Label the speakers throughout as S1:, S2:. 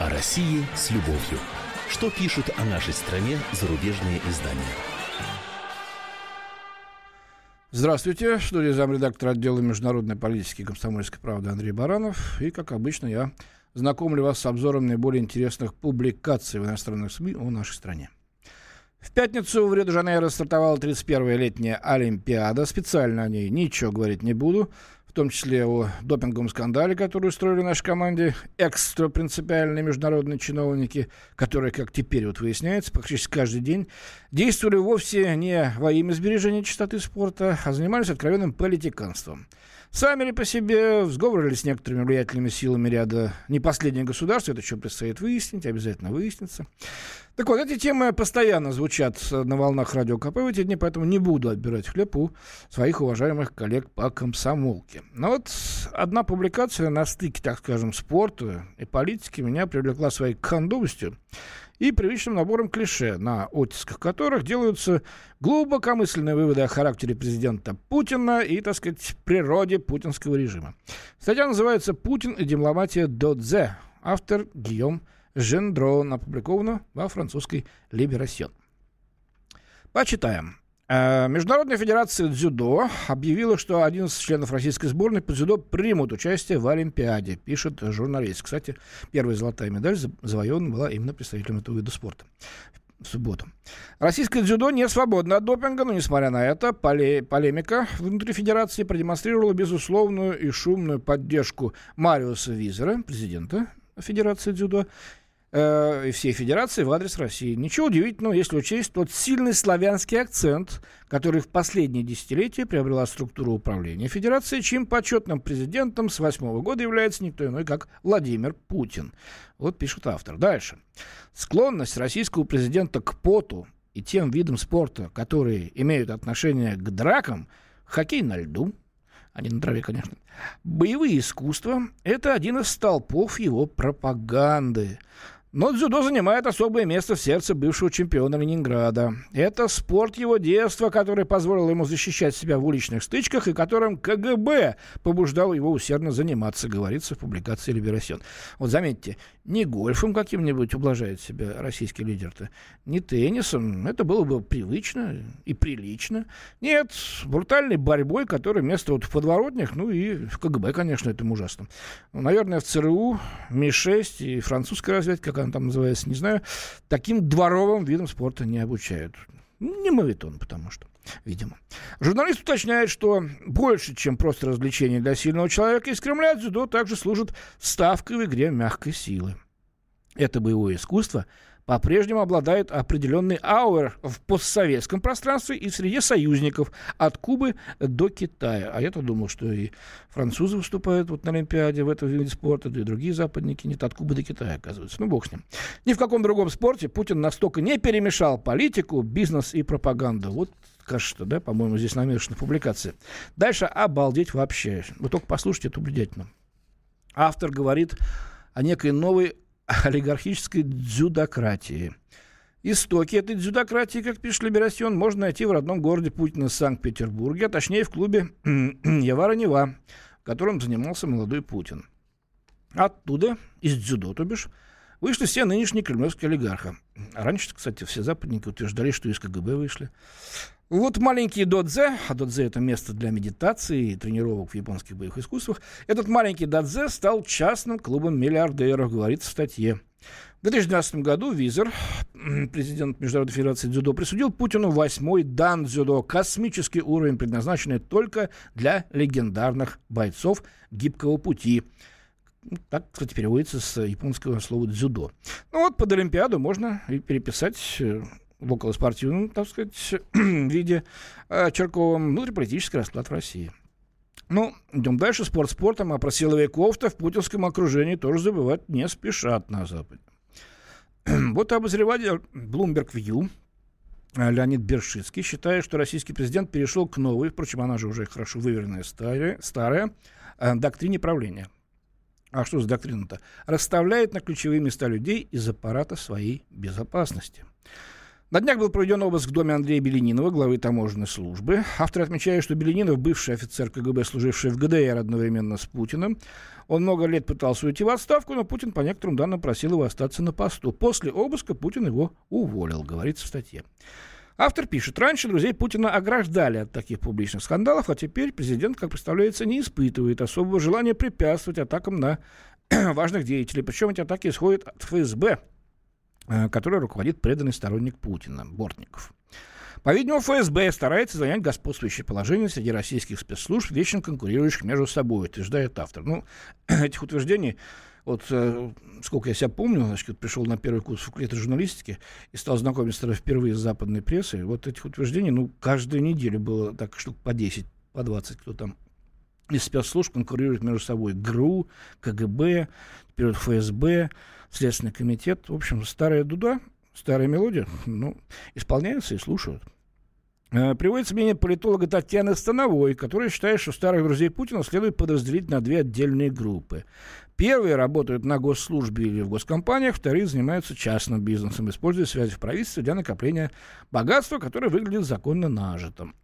S1: О России с любовью. Что пишут о нашей стране зарубежные издания?
S2: Здравствуйте, в студии замредактора отдела международной политики комсомольской правды Андрей Баранов. И, как обычно, я знакомлю вас с обзором наиболее интересных публикаций в иностранных СМИ о нашей стране. В пятницу в Рио-де-Жанейро стартовала 31-я летняя Олимпиада. Специально о ней ничего говорить не буду в том числе о допинговом скандале, который устроили нашей команде экстра принципиальные международные чиновники, которые, как теперь вот выясняется, практически каждый день действовали вовсе не во имя сбережения чистоты спорта, а занимались откровенным политиканством. Сами ли по себе сговорились с некоторыми влиятельными силами ряда не последних государств, это еще предстоит выяснить, обязательно выяснится. Так вот, эти темы постоянно звучат на волнах радио КП в эти дни, поэтому не буду отбирать хлеб у своих уважаемых коллег по комсомолке. Но вот одна публикация на стыке, так скажем, спорта и политики меня привлекла своей кондовостью и привычным набором клише, на оттисках которых делаются глубокомысленные выводы о характере президента Путина и, так сказать, природе путинского режима. Статья называется «Путин и дипломатия Додзе». Автор Гийом Жендро, опубликована во французской «Либерасьон». Почитаем. Э, Международная федерация дзюдо объявила, что 11 членов российской сборной по дзюдо примут участие в Олимпиаде, пишет журналист. Кстати, первая золотая медаль завоевана была именно представителем этого вида спорта в субботу. Российское дзюдо не свободно от допинга, но, несмотря на это, поле полемика внутри федерации продемонстрировала безусловную и шумную поддержку Мариуса Визера, президента Федерации дзюдо, э, всей Федерации в адрес России. Ничего удивительного, если учесть тот сильный славянский акцент, который в последние десятилетия приобрела структура управления Федерации, чьим почетным президентом с восьмого года является никто иной, как Владимир Путин. Вот пишет автор. Дальше. Склонность российского президента к поту и тем видам спорта, которые имеют отношение к дракам, хоккей на льду, а не на траве, конечно. Боевые искусства – это один из столпов его пропаганды. Но дзюдо занимает особое место в сердце бывшего чемпиона Ленинграда. Это спорт его детства, который позволил ему защищать себя в уличных стычках и которым КГБ побуждал его усердно заниматься, говорится в публикации «Либерасьон». Вот заметьте, не гольфом каким-нибудь ублажает себя российский лидер-то, не теннисом, это было бы привычно и прилично. Нет, брутальной борьбой, которая место вот в подворотнях, ну и в КГБ, конечно, это ужасно. Ну, наверное, в ЦРУ, Ми-6 и французская разведка, она там называется, не знаю, таким дворовым видом спорта не обучают. Не мавитон, потому что, видимо. Журналист уточняет, что больше, чем просто развлечение для сильного человека, из Кремля дзюдо также служит ставкой в игре мягкой силы. Это боевое искусство – по-прежнему обладает определенный ауэр в постсоветском пространстве и в среде союзников от Кубы до Китая. А я-то думал, что и французы выступают вот на Олимпиаде в этом виде спорта, да и другие западники. Нет, от Кубы до Китая, оказывается. Ну, бог с ним. Ни в каком другом спорте Путин настолько не перемешал политику, бизнес и пропаганду. Вот кажется, да, по-моему, здесь намешана публикация. Дальше обалдеть вообще. Вы только послушайте, это убедительно. Автор говорит о некой новой олигархической дзюдократии. Истоки этой дзюдократии, как пишет Либерасьон, можно найти в родном городе Путина Санкт-Петербурге, а точнее в клубе Явара-Нева, которым занимался молодой Путин. Оттуда, из дзюдо, то бишь, вышли все нынешние кремлевские олигархи. Раньше, кстати, все западники утверждали, что из КГБ вышли. Вот маленький додзе, а додзе это место для медитации и тренировок в японских боевых искусствах, этот маленький додзе стал частным клубом миллиардеров, говорится в статье. В 2012 году Визер, президент Международной Федерации дзюдо, присудил Путину восьмой дан дзюдо, космический уровень, предназначенный только для легендарных бойцов гибкого пути. Так, кстати, переводится с японского слова дзюдо. Ну вот под Олимпиаду можно и переписать э, в околоспортивном, так сказать, виде э, Черковым внутриполитический расклад в России. Ну, идем дальше. Спорт спортом, а про силовиков-то в путинском окружении тоже забывать не спешат на Западе. вот обозреватель Bloomberg View э, Леонид Бершицкий считает, что российский президент перешел к новой, впрочем, она же уже хорошо выверенная старая, старая э, доктрине правления. А что за доктрина-то? Расставляет на ключевые места людей из аппарата своей безопасности – На днях был проведен обыск в доме Андрея Беленинова, главы таможенной службы. Автор отмечает, что Беленинов, бывший офицер КГБ, служивший в ГДР одновременно с Путиным, он много лет пытался уйти в отставку, но Путин, по некоторым данным, просил его остаться на посту. После обыска Путин его уволил, говорится в статье. Автор пишет, раньше друзей Путина ограждали от таких публичных скандалов, а теперь президент, как представляется, не испытывает особого желания препятствовать атакам на важных деятелей. Причем эти атаки исходят от ФСБ, Э, который руководит преданный сторонник Путина, Бортников. По-видимому, ФСБ старается занять господствующее положение среди российских спецслужб, вечно конкурирующих между собой, утверждает автор. Ну, этих утверждений, вот э, сколько я себя помню, значит, пришел на первый курс факультета журналистики и стал знакомиться впервые с западной прессой, вот этих утверждений, ну, каждую неделю было так штук по 10, по 20, кто там из спецслужб конкурирует между собой. ГРУ, КГБ, теперь ФСБ, Следственный комитет. В общем, старая дуда, старая мелодия, ну, исполняются и слушают. Э, приводится мнение политолога Татьяны Становой, которая считает, что старых друзей Путина следует подразделить на две отдельные группы. Первые работают на госслужбе или в госкомпаниях, вторые занимаются частным бизнесом, используя связи в правительстве для накопления богатства, которое выглядит законно нажитым.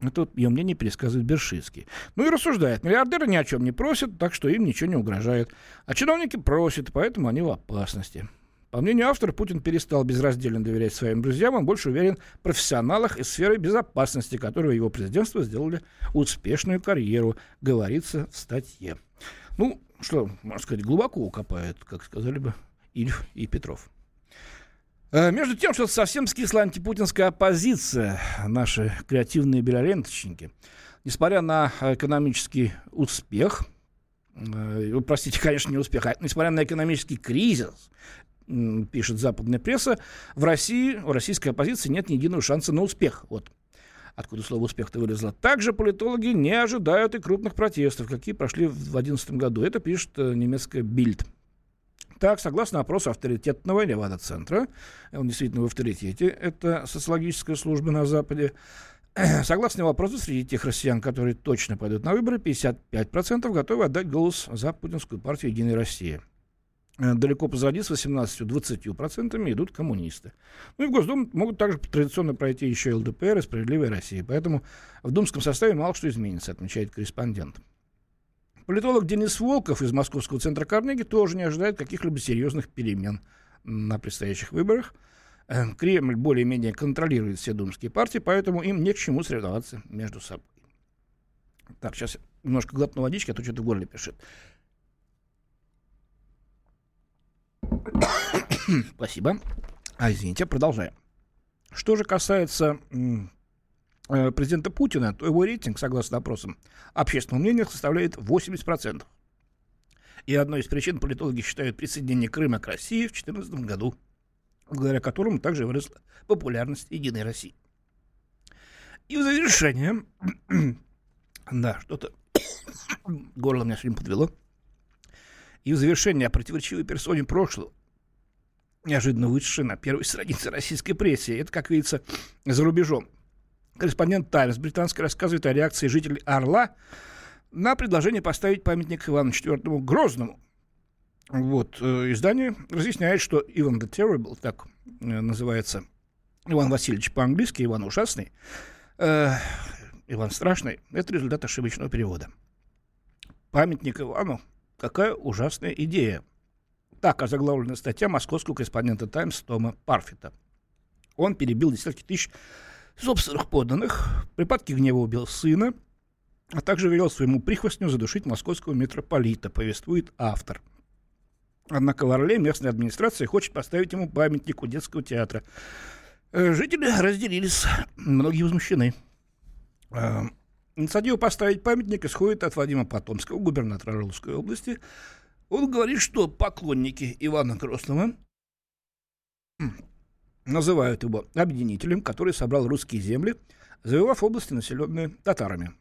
S2: Это ее мнение пересказывает Бершицкий. Ну и рассуждает. Миллиардеры ни о чем не просят, так что им ничего не угрожает. А чиновники просят, поэтому они в опасности. По мнению автора, Путин перестал безраздельно доверять своим друзьям, он больше уверен в профессионалах из сферы безопасности, которые его президентство сделали успешную карьеру, говорится в статье. Ну, что, можно сказать, глубоко укопает, как сказали бы Ильф и Петров. Э, между тем, что совсем скисла антипутинская оппозиция, наши креативные белоленточники, несмотря на экономический успех, э, простите, конечно, не успех, а несмотря на экономический кризис, пишет западная пресса, в России, у российской оппозиции нет ни единого шанса на успех. Вот откуда слово «успех»-то вылезло. Также политологи не ожидают и крупных протестов, какие прошли в 2011 году. Это пишет э, немецкая «Бильд». Так, согласно опросу авторитетного Левада-центра, он действительно в авторитете, это социологическая служба на Западе, Согласно вопросу, среди тех россиян, которые точно пойдут на выборы, 55% готовы отдать голос за путинскую партию «Единая Россия». Э, далеко позади с 18-20% идут коммунисты. Ну и в Госдуму могут также традиционно пройти еще ЛДПР и «Справедливая Россия». Поэтому в думском составе мало что изменится, отмечает корреспондент. Политолог Денис Волков из Московского центра Карнеги тоже не ожидает каких-либо серьезных перемен на предстоящих выборах. Э, Кремль более-менее контролирует все думские партии, поэтому им не к чему соревноваться между собой. Так, сейчас немножко глотну водички, а то что-то в горле пишет. Спасибо. А, извините, продолжаем. Что же касается президента Путина, то его рейтинг, согласно опросам общественного мнения, составляет 80%. И одной из причин политологи считают присоединение Крыма к России в 2014 году, благодаря которому также выросла популярность Единой России. И в завершение, да, что-то горло меня сегодня подвело, и в завершение о противоречивой персоне прошлого, неожиданно вышедшей на первой странице российской прессы. Это, как видится, за рубежом. Корреспондент «Таймс» британский рассказывает о реакции жителей Орла на предложение поставить памятник Ивану IV Грозному. Вот, э, издание разъясняет, что Иван the Terrible, так э, называется Иван Васильевич по-английски, Иван Ужасный, э, Иван Страшный, это результат ошибочного перевода. Памятник Ивану – какая ужасная идея. Так озаглавлена статья московского корреспондента «Таймс» Тома Парфита. Он перебил десятки тысяч собственных подданных, припадки гнева убил сына, а также велел своему прихвостню задушить московского митрополита, повествует автор. Однако в Орле местная администрация хочет поставить ему памятник у детского театра. Э, жители разделились, многие возмущены. Э, инициатива поставить памятник исходит от Вадима Потомского, губернатора Орловской области. Он говорит, что поклонники Ивана Грозного называют его объединителем, который собрал русские земли, завоевав области, населенные татарами.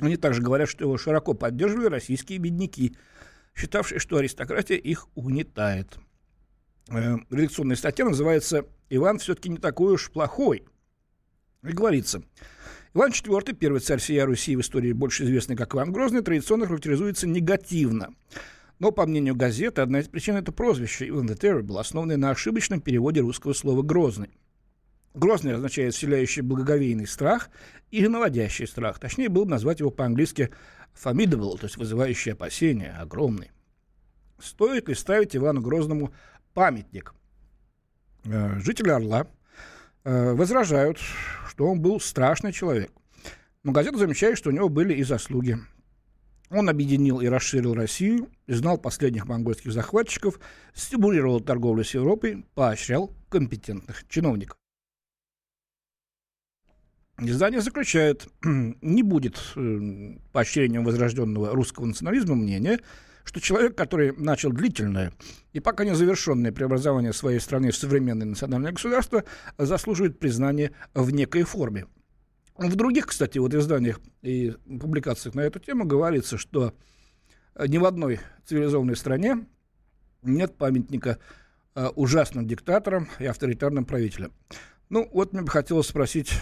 S2: Они также говорят, что его широко поддерживали российские бедняки, считавшие, что аристократия их угнетает. Э, редакционная статья называется «Иван все-таки не такой уж плохой». И говорится, Иван IV, первый царь всей Руси в истории больше известный как Иван Грозный, традиционно характеризуется негативно – но, по мнению газеты, одна из причин — это прозвище Иван the Terrible, основанное на ошибочном переводе русского слова «грозный». Грозный означает вселяющий благоговейный страх или наводящий страх. Точнее, было бы назвать его по-английски formidable, то есть вызывающий опасения, огромный. Стоит ли ставить Ивану Грозному памятник? Э, жители Орла э, возражают, что он был страшный человек. Но газета замечает, что у него были и заслуги. Он объединил и расширил Россию, знал последних монгольских захватчиков, стимулировал торговлю с Европой, поощрял компетентных чиновников. Издание заключает, не будет э, поощрением возрожденного русского национализма мнения, что человек, который начал длительное и пока не завершенное преобразование своей страны в современное национальное государство, заслуживает признания в некой форме. В других, кстати, вот изданиях и публикациях на эту тему говорится, что ни в одной цивилизованной стране нет памятника э, ужасным диктаторам и авторитарным правителям. Ну, вот мне бы хотелось спросить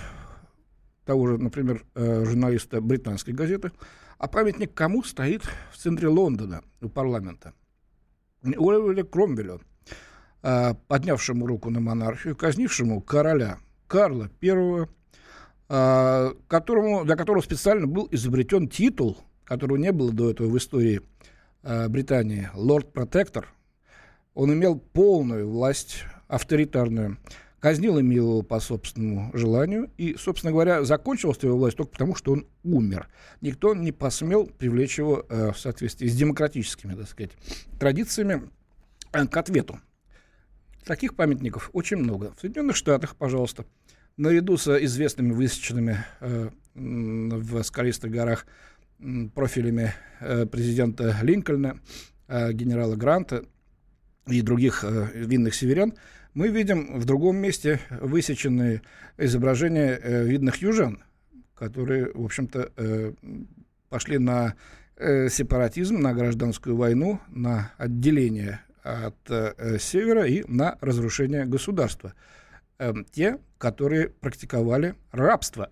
S2: того же, например, э, журналиста британской газеты, а памятник кому стоит в центре Лондона, у парламента? Уэлле Кромвелю, э, поднявшему руку на монархию, казнившему короля Карла э, которому, для которого специально был изобретен титул, которого не было до этого в истории Британии, лорд-протектор. Он имел полную власть, авторитарную казнил его по собственному желанию, и, собственно говоря, закончилась его власть только потому, что он умер. Никто не посмел привлечь его э, в соответствии с демократическими, так сказать, традициями э, к ответу. Таких памятников очень много. В Соединенных Штатах, пожалуйста, наряду с известными высеченными э, в скалистых горах профилями э, президента Линкольна, э, генерала Гранта и других винных северян, мы видим в другом месте высеченные изображения э, видных южан, которые, в общем-то, пошли на сепаратизм, на гражданскую войну, на отделение от севера и на разрушение государства. Э, те, которые практиковали рабство,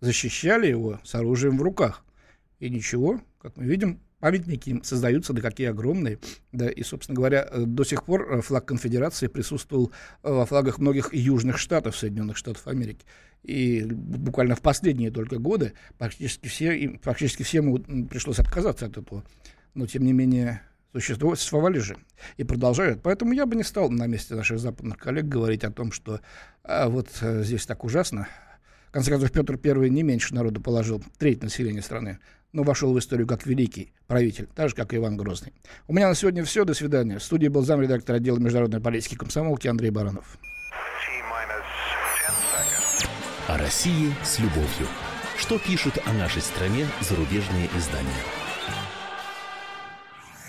S2: защищали его с оружием в руках. И ничего, как мы видим, памятники им создаются, да какие огромные. Да, и, собственно говоря, э, до сих пор э, флаг конфедерации присутствовал э, во флагах многих южных штатов Соединенных Штатов Америки. И буквально в последние только годы практически все, практически всем пришлось отказаться от этого. Но, тем не менее, существовали же и продолжают. Поэтому я бы не стал на месте наших западных коллег говорить о том, что а, вот здесь так ужасно. В конце концов, Петр I не меньше народу положил, треть населения страны но вошел в историю как великий правитель, так же, как и Иван Грозный. У меня на сегодня все. До свидания. В студии был замредактор отдела международной политики комсомолки Андрей Баранов.
S1: О России с любовью. Что пишут о нашей стране зарубежные издания?